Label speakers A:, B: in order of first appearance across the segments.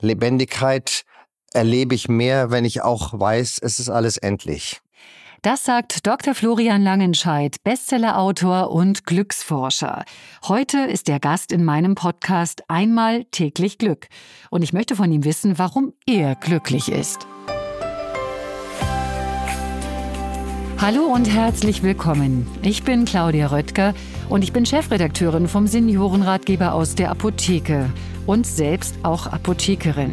A: Lebendigkeit erlebe ich mehr, wenn ich auch weiß, es ist alles endlich.
B: Das sagt Dr. Florian Langenscheidt, Bestsellerautor und Glücksforscher. Heute ist er Gast in meinem Podcast Einmal täglich Glück. Und ich möchte von ihm wissen, warum er glücklich ist. Hallo und herzlich willkommen. Ich bin Claudia Röttger und ich bin Chefredakteurin vom Seniorenratgeber aus der Apotheke und selbst auch Apothekerin.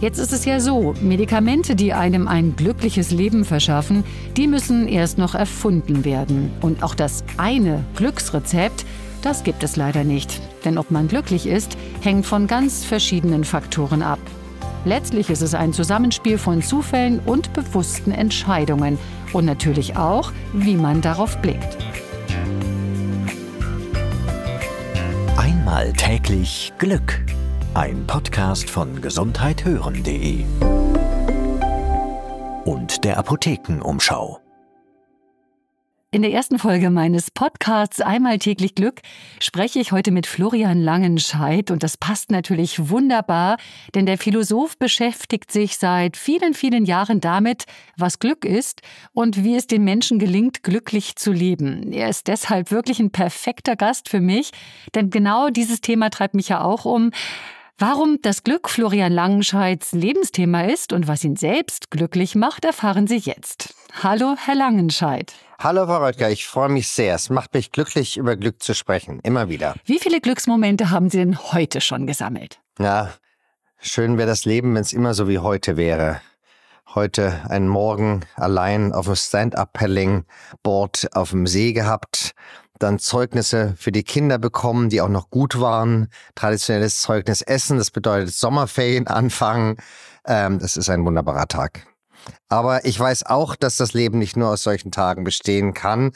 B: Jetzt ist es ja so, Medikamente, die einem ein glückliches Leben verschaffen, die müssen erst noch erfunden werden. Und auch das eine Glücksrezept, das gibt es leider nicht. Denn ob man glücklich ist, hängt von ganz verschiedenen Faktoren ab. Letztlich ist es ein Zusammenspiel von Zufällen und bewussten Entscheidungen und natürlich auch, wie man darauf blickt.
C: Einmal täglich Glück. Ein Podcast von gesundheithören.de und der Apothekenumschau.
B: In der ersten Folge meines Podcasts Einmal täglich Glück spreche ich heute mit Florian Langenscheidt und das passt natürlich wunderbar, denn der Philosoph beschäftigt sich seit vielen, vielen Jahren damit, was Glück ist und wie es den Menschen gelingt, glücklich zu leben. Er ist deshalb wirklich ein perfekter Gast für mich, denn genau dieses Thema treibt mich ja auch um. Warum das Glück Florian Langenscheids Lebensthema ist und was ihn selbst glücklich macht, erfahren Sie jetzt. Hallo, Herr Langenscheid.
A: Hallo, Frau Röttger, ich freue mich sehr. Es macht mich glücklich, über Glück zu sprechen. Immer wieder.
B: Wie viele Glücksmomente haben Sie denn heute schon gesammelt?
A: Ja, schön wäre das Leben, wenn es immer so wie heute wäre. Heute einen Morgen allein auf dem Stand-Up-Paddling-Board auf dem See gehabt dann Zeugnisse für die Kinder bekommen, die auch noch gut waren, traditionelles Zeugnis essen, das bedeutet Sommerferien anfangen. Ähm, das ist ein wunderbarer Tag. Aber ich weiß auch, dass das Leben nicht nur aus solchen Tagen bestehen kann.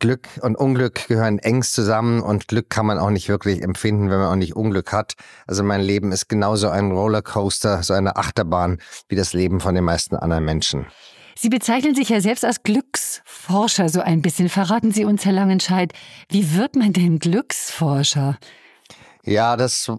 A: Glück und Unglück gehören engst zusammen und Glück kann man auch nicht wirklich empfinden, wenn man auch nicht Unglück hat. Also mein Leben ist genauso ein Rollercoaster, so eine Achterbahn wie das Leben von den meisten anderen Menschen.
B: Sie bezeichnen sich ja selbst als Glücksforscher so ein bisschen. Verraten Sie uns, Herr Langenscheid, wie wird man denn Glücksforscher?
A: Ja, das,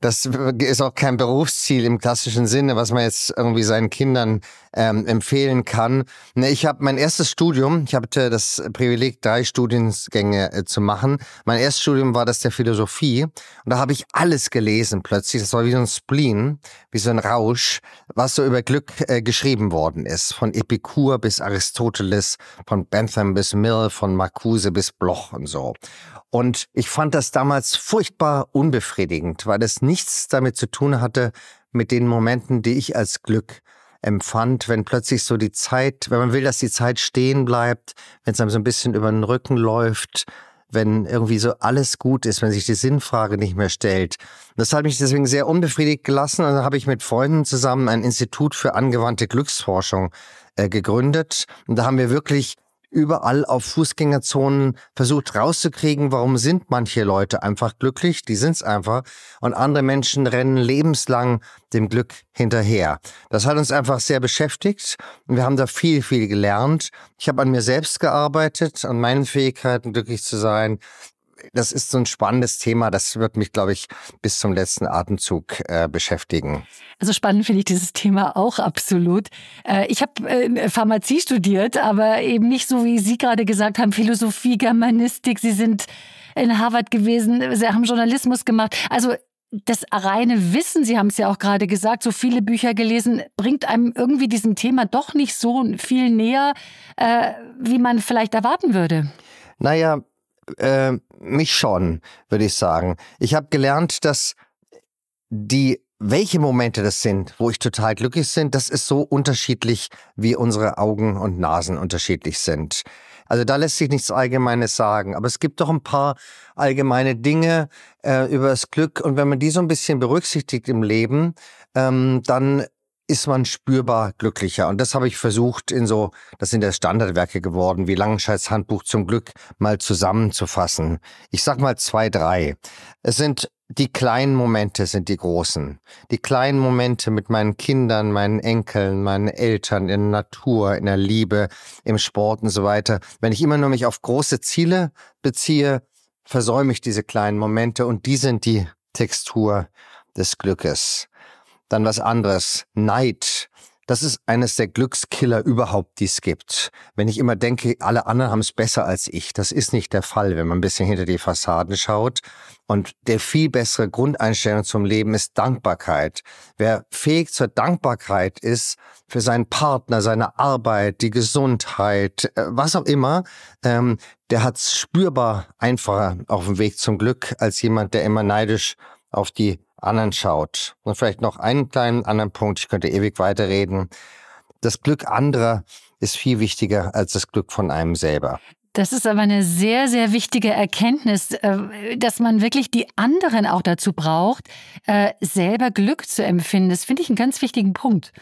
A: das ist auch kein Berufsziel im klassischen Sinne, was man jetzt irgendwie seinen Kindern ähm, empfehlen kann. Ne, ich habe mein erstes Studium, ich hatte das Privileg, drei Studiengänge äh, zu machen. Mein erstes Studium war das der Philosophie und da habe ich alles gelesen plötzlich. Das war wie so ein Spleen, wie so ein Rausch, was so über Glück äh, geschrieben worden ist. Von Epikur bis Aristoteles, von Bentham bis Mill, von Marcuse bis Bloch und so. Und ich fand das damals furchtbar unbefriedigend, weil es nichts damit zu tun hatte mit den Momenten, die ich als Glück empfand, wenn plötzlich so die Zeit, wenn man will, dass die Zeit stehen bleibt, wenn es einem so ein bisschen über den Rücken läuft, wenn irgendwie so alles gut ist, wenn sich die Sinnfrage nicht mehr stellt. Das hat mich deswegen sehr unbefriedigt gelassen und dann habe ich mit Freunden zusammen ein Institut für angewandte Glücksforschung äh, gegründet. Und da haben wir wirklich überall auf Fußgängerzonen versucht rauszukriegen, warum sind manche Leute einfach glücklich, die sind's einfach, und andere Menschen rennen lebenslang dem Glück hinterher. Das hat uns einfach sehr beschäftigt und wir haben da viel, viel gelernt. Ich habe an mir selbst gearbeitet, an meinen Fähigkeiten, glücklich zu sein das ist so ein spannendes Thema. Das wird mich, glaube ich, bis zum letzten Atemzug äh, beschäftigen.
B: Also spannend finde ich dieses Thema auch absolut. Äh, ich habe äh, Pharmazie studiert, aber eben nicht so, wie Sie gerade gesagt haben, Philosophie, Germanistik. Sie sind in Harvard gewesen, Sie haben Journalismus gemacht. Also das reine Wissen, Sie haben es ja auch gerade gesagt, so viele Bücher gelesen, bringt einem irgendwie diesem Thema doch nicht so viel näher, äh, wie man vielleicht erwarten würde.
A: Naja, äh, mich schon, würde ich sagen. Ich habe gelernt, dass die welche Momente das sind, wo ich total glücklich bin, das ist so unterschiedlich, wie unsere Augen und Nasen unterschiedlich sind. Also da lässt sich nichts Allgemeines sagen. Aber es gibt doch ein paar allgemeine Dinge äh, über das Glück. Und wenn man die so ein bisschen berücksichtigt im Leben, ähm, dann ist man spürbar glücklicher. Und das habe ich versucht in so, das sind ja Standardwerke geworden, wie Langenscheids Handbuch zum Glück mal zusammenzufassen. Ich sag mal zwei, drei. Es sind die kleinen Momente sind die großen. Die kleinen Momente mit meinen Kindern, meinen Enkeln, meinen Eltern, in der Natur, in der Liebe, im Sport und so weiter. Wenn ich immer nur mich auf große Ziele beziehe, versäume ich diese kleinen Momente und die sind die Textur des Glückes. Dann was anderes. Neid. Das ist eines der Glückskiller überhaupt, die es gibt. Wenn ich immer denke, alle anderen haben es besser als ich, das ist nicht der Fall, wenn man ein bisschen hinter die Fassaden schaut. Und der viel bessere Grundeinstellung zum Leben ist Dankbarkeit. Wer fähig zur Dankbarkeit ist für seinen Partner, seine Arbeit, die Gesundheit, äh, was auch immer, ähm, der hat es spürbar einfacher auf dem Weg zum Glück als jemand, der immer neidisch auf die anderen schaut. Und vielleicht noch einen kleinen anderen Punkt, ich könnte ewig weiterreden. Das Glück anderer ist viel wichtiger als das Glück von einem selber.
B: Das ist aber eine sehr, sehr wichtige Erkenntnis, äh, dass man wirklich die anderen auch dazu braucht, äh, selber Glück zu empfinden. Das finde ich einen ganz wichtigen Punkt.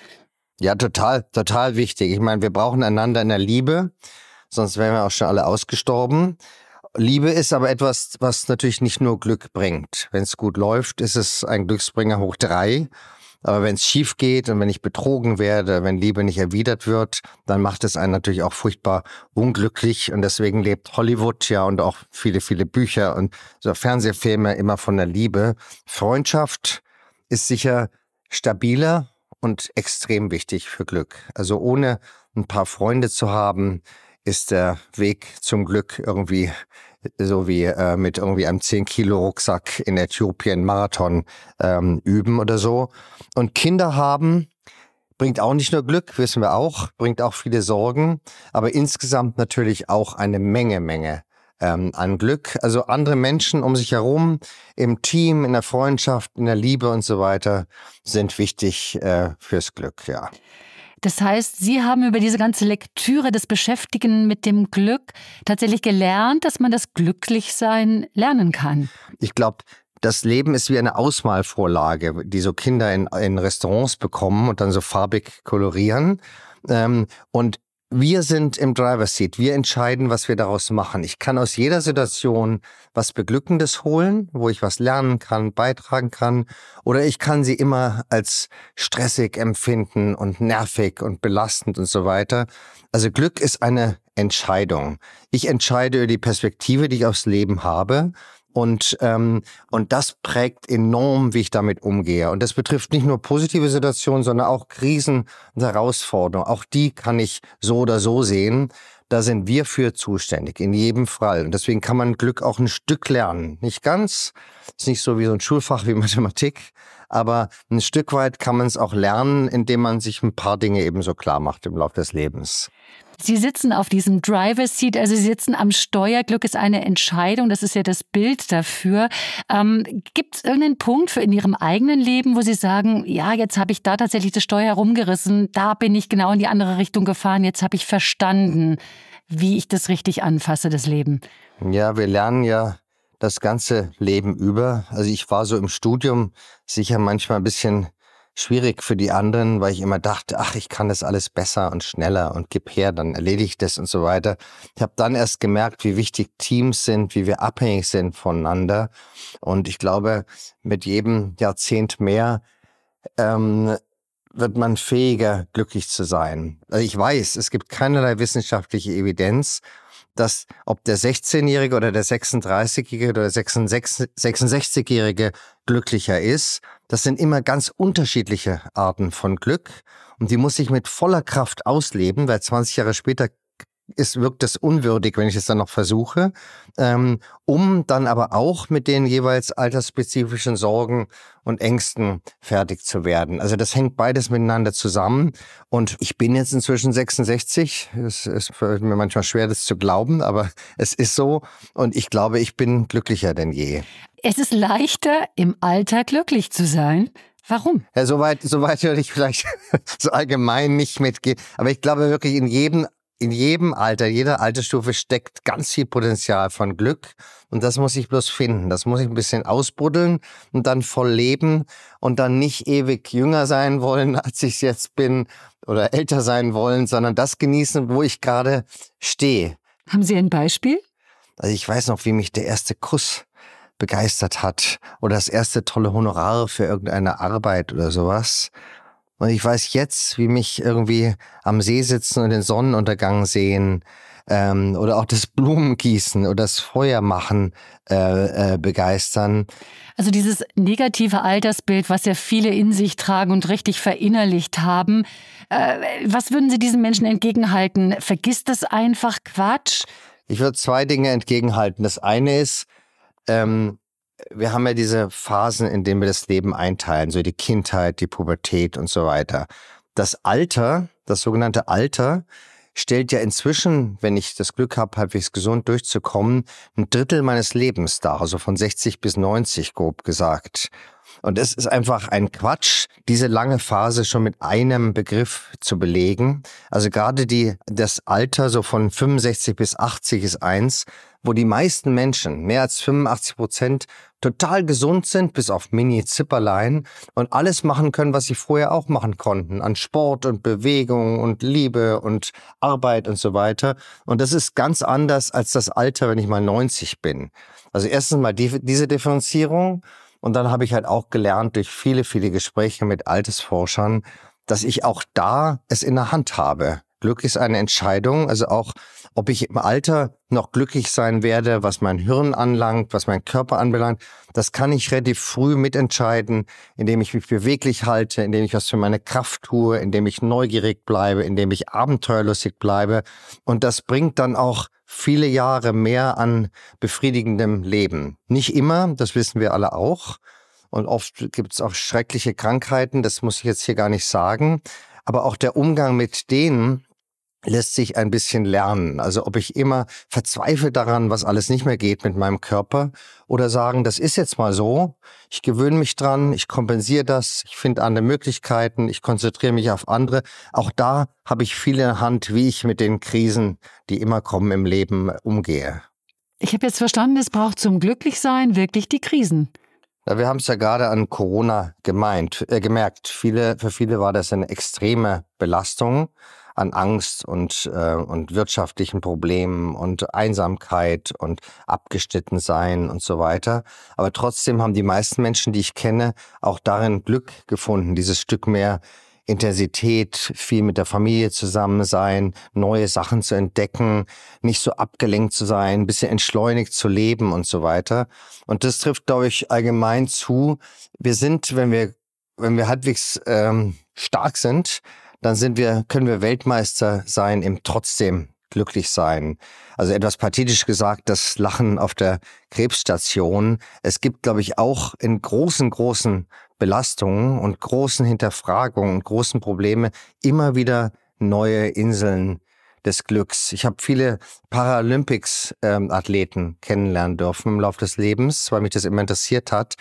A: Ja, total, total wichtig. Ich meine, wir brauchen einander in der Liebe, sonst wären wir auch schon alle ausgestorben. Liebe ist aber etwas, was natürlich nicht nur Glück bringt. Wenn es gut läuft, ist es ein Glücksbringer hoch drei. Aber wenn es schief geht und wenn ich betrogen werde, wenn Liebe nicht erwidert wird, dann macht es einen natürlich auch furchtbar unglücklich. Und deswegen lebt Hollywood ja und auch viele, viele Bücher und so Fernsehfilme immer von der Liebe. Freundschaft ist sicher stabiler und extrem wichtig für Glück. Also ohne ein paar Freunde zu haben, ist der Weg zum Glück irgendwie so wie äh, mit irgendwie einem 10 Kilo Rucksack in Äthiopien Marathon ähm, üben oder so. Und Kinder haben bringt auch nicht nur Glück, wissen wir auch, bringt auch viele Sorgen, aber insgesamt natürlich auch eine Menge, Menge ähm, an Glück. Also andere Menschen um sich herum, im Team, in der Freundschaft, in der Liebe und so weiter, sind wichtig äh, fürs Glück, ja.
B: Das heißt, Sie haben über diese ganze Lektüre des Beschäftigen mit dem Glück tatsächlich gelernt, dass man das Glücklichsein lernen kann.
A: Ich glaube, das Leben ist wie eine Ausmalvorlage, die so Kinder in, in Restaurants bekommen und dann so farbig kolorieren. Ähm, und wir sind im Driver's Seat. Wir entscheiden, was wir daraus machen. Ich kann aus jeder Situation was Beglückendes holen, wo ich was lernen kann, beitragen kann. Oder ich kann sie immer als stressig empfinden und nervig und belastend und so weiter. Also Glück ist eine Entscheidung. Ich entscheide über die Perspektive, die ich aufs Leben habe. Und, ähm, und das prägt enorm, wie ich damit umgehe. Und das betrifft nicht nur positive Situationen, sondern auch Krisen und Herausforderungen. Auch die kann ich so oder so sehen. Da sind wir für zuständig, in jedem Fall. Und deswegen kann man Glück auch ein Stück lernen. Nicht ganz, ist nicht so wie so ein Schulfach wie Mathematik, aber ein Stück weit kann man es auch lernen, indem man sich ein paar Dinge eben so klar macht im Laufe des Lebens.
B: Sie sitzen auf diesem Driver's Seat, also Sie sitzen am Steuer. Glück ist eine Entscheidung, das ist ja das Bild dafür. Ähm, Gibt es irgendeinen Punkt für in Ihrem eigenen Leben, wo Sie sagen, ja, jetzt habe ich da tatsächlich das Steuer rumgerissen, da bin ich genau in die andere Richtung gefahren, jetzt habe ich verstanden, wie ich das richtig anfasse, das Leben?
A: Ja, wir lernen ja das ganze Leben über. Also ich war so im Studium sicher manchmal ein bisschen schwierig für die anderen, weil ich immer dachte, ach, ich kann das alles besser und schneller und gib her, dann erledige ich das und so weiter. Ich habe dann erst gemerkt, wie wichtig Teams sind, wie wir abhängig sind voneinander. Und ich glaube, mit jedem Jahrzehnt mehr ähm, wird man fähiger, glücklich zu sein. Also ich weiß, es gibt keinerlei wissenschaftliche Evidenz, dass ob der 16-Jährige oder der 36-Jährige oder der 66-Jährige glücklicher ist. Das sind immer ganz unterschiedliche Arten von Glück. Und die muss ich mit voller Kraft ausleben, weil 20 Jahre später ist, wirkt es unwürdig, wenn ich es dann noch versuche, ähm, um dann aber auch mit den jeweils altersspezifischen Sorgen und Ängsten fertig zu werden. Also das hängt beides miteinander zusammen. Und ich bin jetzt inzwischen 66. Es ist mir manchmal schwer, das zu glauben, aber es ist so. Und ich glaube, ich bin glücklicher denn je.
B: Es ist leichter, im Alter glücklich zu sein. Warum?
A: Ja, soweit, soweit würde ich vielleicht so allgemein nicht mitgehen. Aber ich glaube wirklich, in jedem in jedem Alter, jeder Altersstufe steckt ganz viel Potenzial von Glück. Und das muss ich bloß finden. Das muss ich ein bisschen ausbuddeln und dann voll leben und dann nicht ewig jünger sein wollen, als ich jetzt bin oder älter sein wollen, sondern das genießen, wo ich gerade stehe.
B: Haben Sie ein Beispiel?
A: Also ich weiß noch, wie mich der erste Kuss begeistert hat oder das erste tolle Honorar für irgendeine Arbeit oder sowas. Und ich weiß jetzt, wie mich irgendwie am See sitzen und den Sonnenuntergang sehen ähm, oder auch das Blumengießen oder das Feuermachen äh, äh, begeistern.
B: Also dieses negative Altersbild, was ja viele in sich tragen und richtig verinnerlicht haben. Äh, was würden Sie diesen Menschen entgegenhalten? Vergiss das einfach Quatsch?
A: Ich würde zwei Dinge entgegenhalten. Das eine ist, ähm, wir haben ja diese Phasen, in denen wir das Leben einteilen, so die Kindheit, die Pubertät und so weiter. Das Alter, das sogenannte Alter, stellt ja inzwischen, wenn ich das Glück habe, halbwegs gesund durchzukommen, ein Drittel meines Lebens dar, also von 60 bis 90 grob gesagt. Und es ist einfach ein Quatsch, diese lange Phase schon mit einem Begriff zu belegen. Also gerade die, das Alter so von 65 bis 80 ist eins, wo die meisten Menschen, mehr als 85 Prozent, total gesund sind, bis auf Mini-Zipperlein und alles machen können, was sie vorher auch machen konnten, an Sport und Bewegung und Liebe und Arbeit und so weiter. Und das ist ganz anders als das Alter, wenn ich mal 90 bin. Also erstens mal die, diese Differenzierung und dann habe ich halt auch gelernt durch viele, viele Gespräche mit Altersforschern, dass ich auch da es in der Hand habe. Glück ist eine Entscheidung, also auch, ob ich im Alter noch glücklich sein werde, was mein Hirn anlangt, was mein Körper anbelangt, das kann ich relativ früh mitentscheiden, indem ich mich beweglich halte, indem ich was für meine Kraft tue, indem ich neugierig bleibe, indem ich abenteuerlustig bleibe. Und das bringt dann auch viele Jahre mehr an befriedigendem Leben. Nicht immer, das wissen wir alle auch. Und oft gibt es auch schreckliche Krankheiten, das muss ich jetzt hier gar nicht sagen. Aber auch der Umgang mit denen, lässt sich ein bisschen lernen. Also ob ich immer verzweifle daran, was alles nicht mehr geht mit meinem Körper oder sagen, das ist jetzt mal so, ich gewöhne mich dran, ich kompensiere das, ich finde andere Möglichkeiten, ich konzentriere mich auf andere. Auch da habe ich viel in der Hand, wie ich mit den Krisen, die immer kommen im Leben, umgehe.
B: Ich habe jetzt verstanden, es braucht zum Glücklichsein wirklich die Krisen.
A: Ja, wir haben es ja gerade an Corona gemeint, äh, gemerkt. Viele, für viele war das eine extreme Belastung an Angst und, äh, und wirtschaftlichen Problemen und Einsamkeit und abgeschnitten sein und so weiter. Aber trotzdem haben die meisten Menschen, die ich kenne, auch darin Glück gefunden, dieses Stück mehr Intensität, viel mit der Familie zusammen sein, neue Sachen zu entdecken, nicht so abgelenkt zu sein, ein bisschen entschleunigt zu leben und so weiter. Und das trifft, glaube ich, allgemein zu. Wir sind, wenn wir, wenn wir halbwegs ähm, stark sind, dann sind wir, können wir Weltmeister sein im trotzdem glücklich sein. Also etwas pathetisch gesagt, das Lachen auf der Krebsstation. Es gibt, glaube ich, auch in großen, großen Belastungen und großen Hinterfragungen und großen Probleme immer wieder neue Inseln des Glücks. Ich habe viele Paralympics-Athleten ähm, kennenlernen dürfen im Laufe des Lebens, weil mich das immer interessiert hat.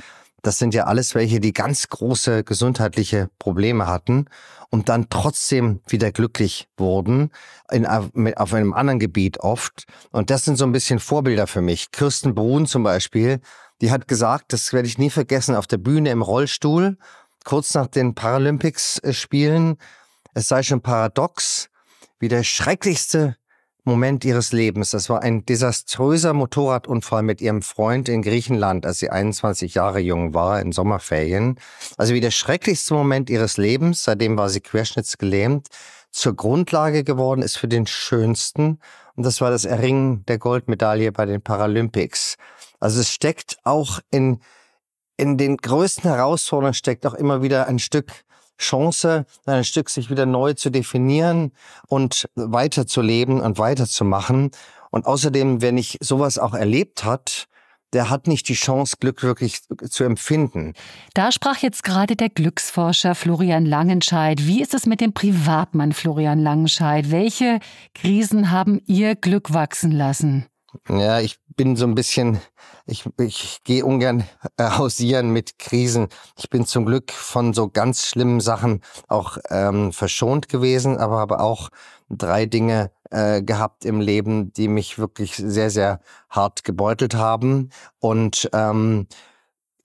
A: Das sind ja alles welche, die ganz große gesundheitliche Probleme hatten und dann trotzdem wieder glücklich wurden, in, auf einem anderen Gebiet oft. Und das sind so ein bisschen Vorbilder für mich. Kirsten Brun zum Beispiel, die hat gesagt, das werde ich nie vergessen, auf der Bühne im Rollstuhl, kurz nach den Paralympics-Spielen, äh, es sei schon paradox, wie der schrecklichste Moment ihres Lebens. Das war ein desaströser Motorradunfall mit ihrem Freund in Griechenland, als sie 21 Jahre jung war, in Sommerferien. Also wie der schrecklichste Moment ihres Lebens, seitdem war sie querschnittsgelähmt, zur Grundlage geworden ist für den schönsten. Und das war das Erringen der Goldmedaille bei den Paralympics. Also es steckt auch in, in den größten Herausforderungen steckt auch immer wieder ein Stück Chance, ein Stück sich wieder neu zu definieren und weiterzuleben und weiterzumachen. Und außerdem, wenn ich sowas auch erlebt hat, der hat nicht die Chance, Glück wirklich zu empfinden.
B: Da sprach jetzt gerade der Glücksforscher Florian Langenscheid. Wie ist es mit dem Privatmann Florian Langenscheid? Welche Krisen haben Ihr Glück wachsen lassen?
A: Ja, ich bin so ein bisschen, ich, ich gehe ungern äh, hausieren mit Krisen. Ich bin zum Glück von so ganz schlimmen Sachen auch ähm, verschont gewesen, aber habe auch drei Dinge äh, gehabt im Leben, die mich wirklich sehr, sehr hart gebeutelt haben. Und ähm,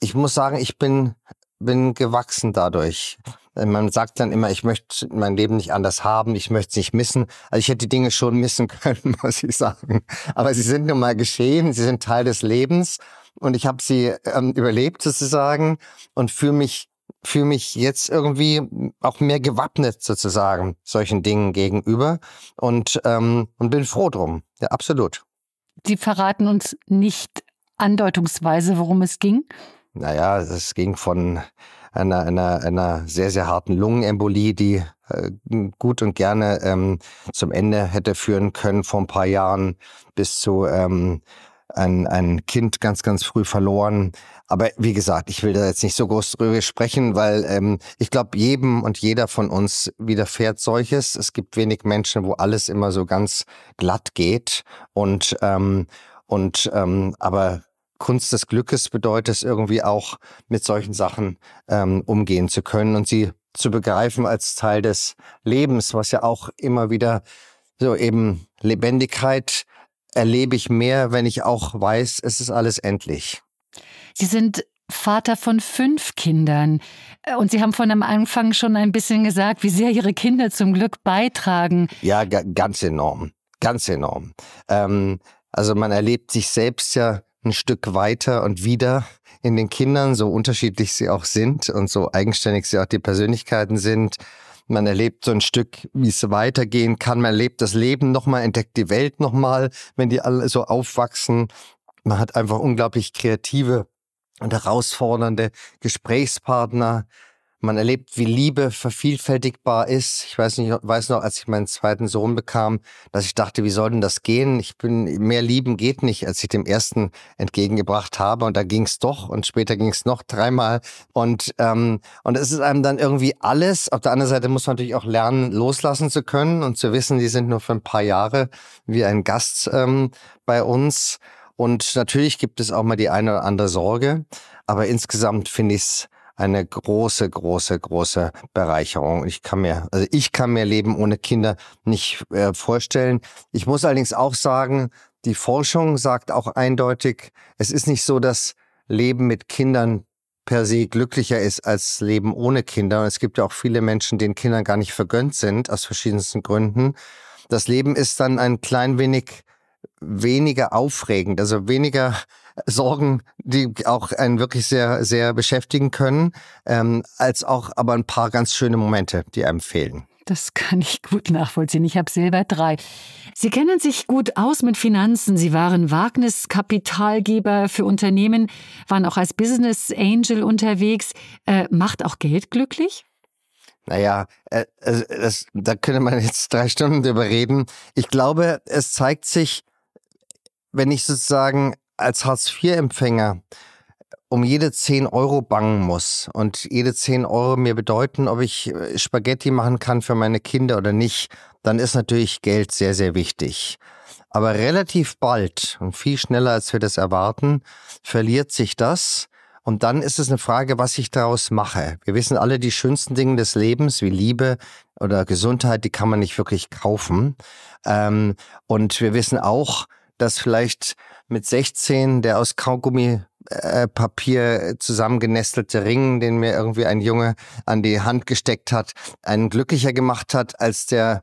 A: ich muss sagen, ich bin, bin gewachsen dadurch. Äh, man sagt dann immer, ich möchte mein Leben nicht anders haben, ich möchte es nicht missen. Also ich hätte die Dinge schon missen können, muss ich sagen. Aber sie sind nun mal geschehen, sie sind Teil des Lebens und ich habe sie ähm, überlebt sozusagen und fühle mich fühle mich jetzt irgendwie auch mehr gewappnet sozusagen solchen Dingen gegenüber und, ähm, und bin froh drum. Ja, absolut.
B: Sie verraten uns nicht andeutungsweise, worum es ging?
A: Naja, es ging von einer, einer, einer sehr, sehr harten Lungenembolie, die äh, gut und gerne ähm, zum Ende hätte führen können vor ein paar Jahren, bis zu ähm, ein, ein Kind ganz, ganz früh verloren. Aber wie gesagt, ich will da jetzt nicht so groß drüber sprechen, weil ähm, ich glaube, jedem und jeder von uns widerfährt solches. Es gibt wenig Menschen, wo alles immer so ganz glatt geht. Und, ähm, und ähm, aber Kunst des Glückes bedeutet es irgendwie auch, mit solchen Sachen ähm, umgehen zu können und sie zu begreifen als Teil des Lebens, was ja auch immer wieder so eben Lebendigkeit erlebe ich mehr, wenn ich auch weiß, es ist alles endlich.
B: Sie sind Vater von fünf Kindern. Äh, und Sie haben von am Anfang schon ein bisschen gesagt, wie sehr Ihre Kinder zum Glück beitragen.
A: Ja, ganz enorm. Ganz enorm. Ähm, also man erlebt sich selbst ja ein Stück weiter und wieder in den Kindern, so unterschiedlich sie auch sind und so eigenständig sie auch die Persönlichkeiten sind. Man erlebt so ein Stück, wie es weitergehen kann. Man erlebt das Leben nochmal, entdeckt die Welt nochmal, wenn die alle so aufwachsen. Man hat einfach unglaublich kreative und herausfordernde Gesprächspartner. Man erlebt, wie Liebe vervielfältigbar ist. Ich weiß nicht, weiß noch, als ich meinen zweiten Sohn bekam, dass ich dachte, wie soll denn das gehen? Ich bin, mehr lieben geht nicht, als ich dem ersten entgegengebracht habe. Und da ging es doch. Und später ging es noch dreimal. Und, ähm, und es ist einem dann irgendwie alles. Auf der anderen Seite muss man natürlich auch lernen, loslassen zu können und zu wissen, die sind nur für ein paar Jahre wie ein Gast ähm, bei uns. Und natürlich gibt es auch mal die eine oder andere Sorge. Aber insgesamt finde ich es eine große, große, große Bereicherung. Ich kann mir, also ich kann mir Leben ohne Kinder nicht äh, vorstellen. Ich muss allerdings auch sagen, die Forschung sagt auch eindeutig, es ist nicht so, dass Leben mit Kindern per se glücklicher ist als Leben ohne Kinder. Und es gibt ja auch viele Menschen, denen Kinder gar nicht vergönnt sind, aus verschiedensten Gründen. Das Leben ist dann ein klein wenig weniger aufregend, also weniger Sorgen, die auch einen wirklich sehr, sehr beschäftigen können, ähm, als auch aber ein paar ganz schöne Momente, die einem fehlen.
B: Das kann ich gut nachvollziehen. Ich habe selber drei. Sie kennen sich gut aus mit Finanzen. Sie waren Wagniskapitalgeber für Unternehmen, waren auch als Business Angel unterwegs. Äh, macht auch Geld glücklich?
A: Naja, äh, äh, das, da könnte man jetzt drei Stunden drüber reden. Ich glaube, es zeigt sich, wenn ich sozusagen als Hartz-IV-Empfänger um jede 10 Euro bangen muss und jede 10 Euro mir bedeuten, ob ich äh, Spaghetti machen kann für meine Kinder oder nicht, dann ist natürlich Geld sehr, sehr wichtig. Aber relativ bald und viel schneller, als wir das erwarten, verliert sich das. Und dann ist es eine Frage, was ich daraus mache. Wir wissen alle, die schönsten Dinge des Lebens, wie Liebe oder Gesundheit, die kann man nicht wirklich kaufen. Ähm, und wir wissen auch, dass vielleicht mit 16 der aus Kaugummipapier äh, zusammengenestelte Ring, den mir irgendwie ein Junge an die Hand gesteckt hat, einen glücklicher gemacht hat als der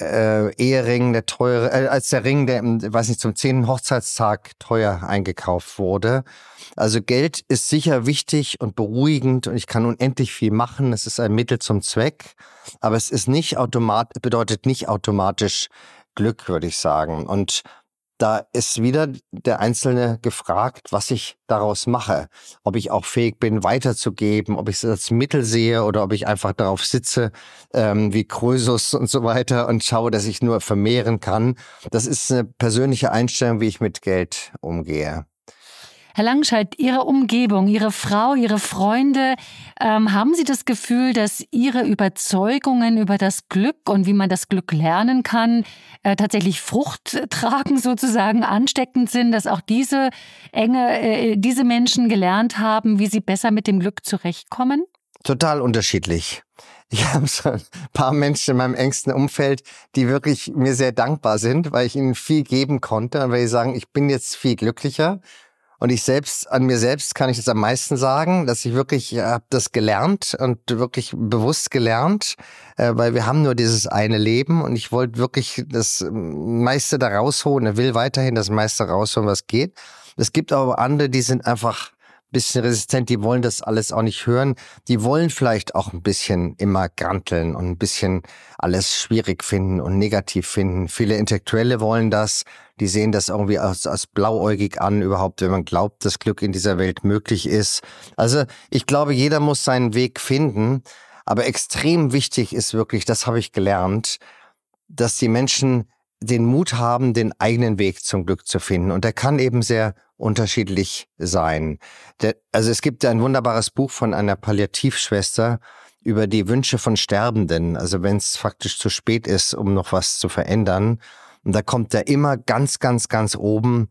A: äh, Ehering, der teure, äh, als der Ring, der, weiß nicht, zum zehnten Hochzeitstag teuer eingekauft wurde. Also Geld ist sicher wichtig und beruhigend und ich kann unendlich viel machen. Es ist ein Mittel zum Zweck, aber es ist nicht automatisch, bedeutet nicht automatisch Glück, würde ich sagen. Und da ist wieder der Einzelne gefragt, was ich daraus mache. Ob ich auch fähig bin, weiterzugeben, ob ich es als Mittel sehe oder ob ich einfach darauf sitze, ähm, wie Krösus und so weiter und schaue, dass ich nur vermehren kann. Das ist eine persönliche Einstellung, wie ich mit Geld umgehe.
B: Herr Langscheid, Ihre Umgebung, Ihre Frau, Ihre Freunde, ähm, haben Sie das Gefühl, dass Ihre Überzeugungen über das Glück und wie man das Glück lernen kann, äh, tatsächlich Frucht tragen, sozusagen ansteckend sind, dass auch diese enge, äh, diese Menschen gelernt haben, wie sie besser mit dem Glück zurechtkommen?
A: Total unterschiedlich. Ich habe so ein paar Menschen in meinem engsten Umfeld, die wirklich mir sehr dankbar sind, weil ich ihnen viel geben konnte und weil sie sagen, ich bin jetzt viel glücklicher und ich selbst, an mir selbst kann ich das am meisten sagen, dass ich wirklich äh, habe das gelernt und wirklich bewusst gelernt, äh, weil wir haben nur dieses eine Leben und ich wollte wirklich das meiste da rausholen. Will weiterhin das meiste rausholen, was geht. Es gibt aber andere, die sind einfach bisschen resistent, die wollen das alles auch nicht hören. Die wollen vielleicht auch ein bisschen immer granteln und ein bisschen alles schwierig finden und negativ finden. Viele Intellektuelle wollen das, die sehen das irgendwie als, als blauäugig an, überhaupt, wenn man glaubt, dass Glück in dieser Welt möglich ist. Also ich glaube, jeder muss seinen Weg finden. Aber extrem wichtig ist wirklich, das habe ich gelernt, dass die Menschen den Mut haben, den eigenen Weg zum Glück zu finden. Und der kann eben sehr unterschiedlich sein. Der, also es gibt ein wunderbares Buch von einer Palliativschwester über die Wünsche von Sterbenden. Also wenn es faktisch zu spät ist, um noch was zu verändern. Und da kommt da immer ganz, ganz, ganz oben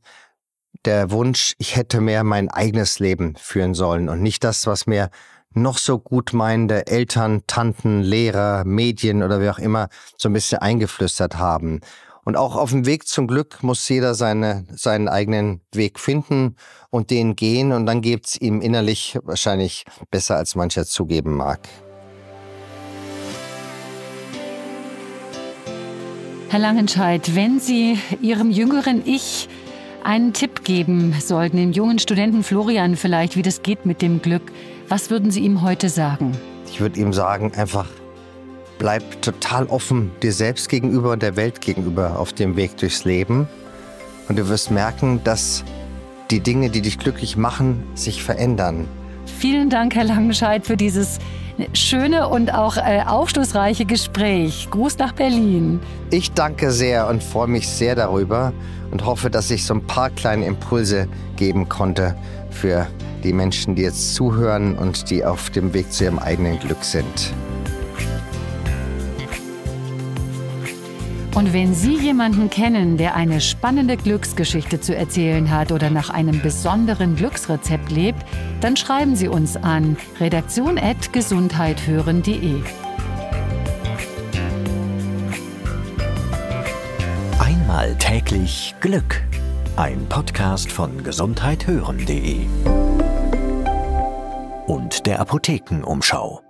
A: der Wunsch, ich hätte mehr mein eigenes Leben führen sollen und nicht das, was mir noch so gut meinende Eltern, Tanten, Lehrer, Medien oder wie auch immer so ein bisschen eingeflüstert haben. Und auch auf dem Weg zum Glück muss jeder seine, seinen eigenen Weg finden und den gehen. Und dann geht es ihm innerlich wahrscheinlich besser, als mancher zugeben mag.
B: Herr Langenscheid, wenn Sie Ihrem jüngeren Ich einen Tipp geben sollten, dem jungen Studenten Florian vielleicht, wie das geht mit dem Glück, was würden Sie ihm heute sagen?
A: Ich würde ihm sagen, einfach Bleib total offen dir selbst gegenüber und der Welt gegenüber auf dem Weg durchs Leben. Und du wirst merken, dass die Dinge, die dich glücklich machen, sich verändern.
B: Vielen Dank, Herr Langenscheid, für dieses schöne und auch äh, aufschlussreiche Gespräch. Gruß nach Berlin.
A: Ich danke sehr und freue mich sehr darüber und hoffe, dass ich so ein paar kleine Impulse geben konnte für die Menschen, die jetzt zuhören und die auf dem Weg zu ihrem eigenen Glück sind.
B: Und wenn Sie jemanden kennen, der eine spannende Glücksgeschichte zu erzählen hat oder nach einem besonderen Glücksrezept lebt, dann schreiben Sie uns an redaktion.gesundheithören.de.
C: Einmal täglich Glück. Ein Podcast von gesundheithören.de und der Apothekenumschau.